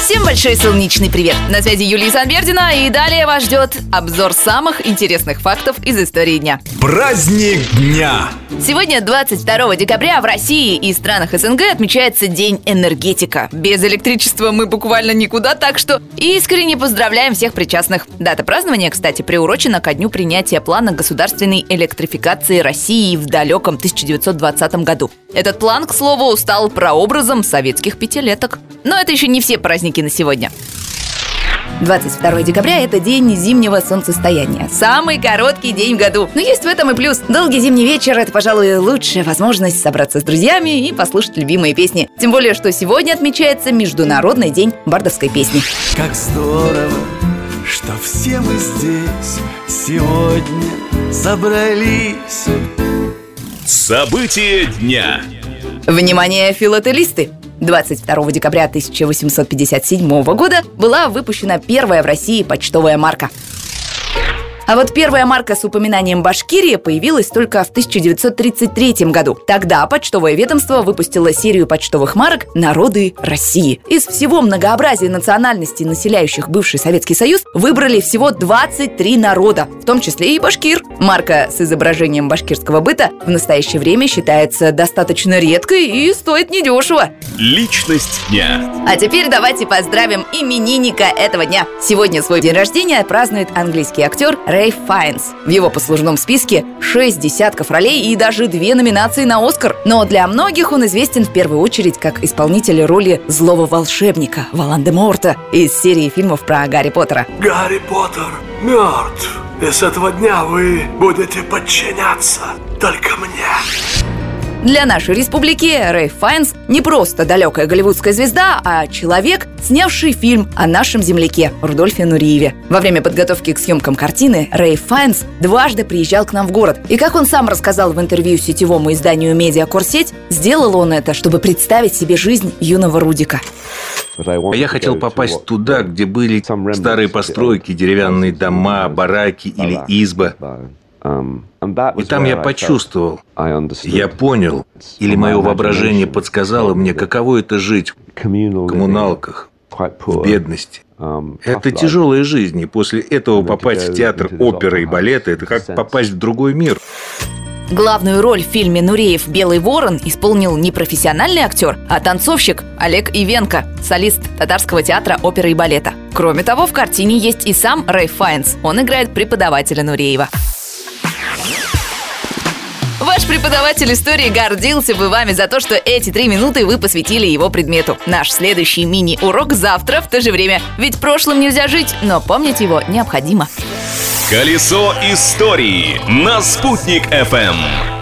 Всем большой солнечный привет! На связи Юлия Санбердина, и далее вас ждет обзор самых интересных фактов из истории дня. Праздник дня! Сегодня, 22 декабря, в России и странах СНГ отмечается День энергетика. Без электричества мы буквально никуда, так что искренне поздравляем всех причастных. Дата празднования, кстати, приурочена ко дню принятия плана государственной электрификации России в далеком 1920 году. Этот план, к слову, стал прообразом советских пятилеток. Но это еще не все праздники на сегодня. 22 декабря – это день зимнего солнцестояния. Самый короткий день в году. Но есть в этом и плюс. Долгий зимний вечер – это, пожалуй, лучшая возможность собраться с друзьями и послушать любимые песни. Тем более, что сегодня отмечается Международный день бардовской песни. Как здорово, что все мы здесь сегодня собрались. События дня. Внимание, филателисты! 22 декабря 1857 года была выпущена первая в России почтовая марка. А вот первая марка с упоминанием Башкирии появилась только в 1933 году. Тогда почтовое ведомство выпустило серию почтовых марок «Народы России». Из всего многообразия национальностей, населяющих бывший Советский Союз, выбрали всего 23 народа, в том числе и башкир. Марка с изображением башкирского быта в настоящее время считается достаточно редкой и стоит недешево. Личность дня. А теперь давайте поздравим именинника этого дня. Сегодня свой день рождения празднует английский актер Рэй Файнс. В его послужном списке 6 десятков ролей и даже две номинации на Оскар. Но для многих он известен в первую очередь как исполнитель роли злого волшебника Волан-де-Морта из серии фильмов про Гарри Поттера. Гарри Поттер мертв. И с этого дня вы будете подчиняться только мне. Для нашей республики Рэй Файнс не просто далекая голливудская звезда, а человек, снявший фильм о нашем земляке Рудольфе Нуриеве. Во время подготовки к съемкам картины Рэй Файнс дважды приезжал к нам в город. И как он сам рассказал в интервью сетевому изданию «Медиа Курсеть», сделал он это, чтобы представить себе жизнь юного Рудика. Я хотел попасть туда, где были старые постройки, деревянные дома, бараки или избы. И там я почувствовал, я понял, или мое воображение подсказало мне, каково это жить в коммуналках, в бедности. Это тяжелая жизнь, и после этого попасть в театр оперы и балета – это как попасть в другой мир. Главную роль в фильме «Нуреев. Белый ворон» исполнил не профессиональный актер, а танцовщик Олег Ивенко, солист татарского театра оперы и балета. Кроме того, в картине есть и сам Рэй Файнс. Он играет преподавателя Нуреева. Ваш преподаватель истории гордился бы вами за то, что эти три минуты вы посвятили его предмету. Наш следующий мини-урок завтра в то же время. Ведь прошлым нельзя жить, но помнить его необходимо. Колесо истории на «Спутник FM.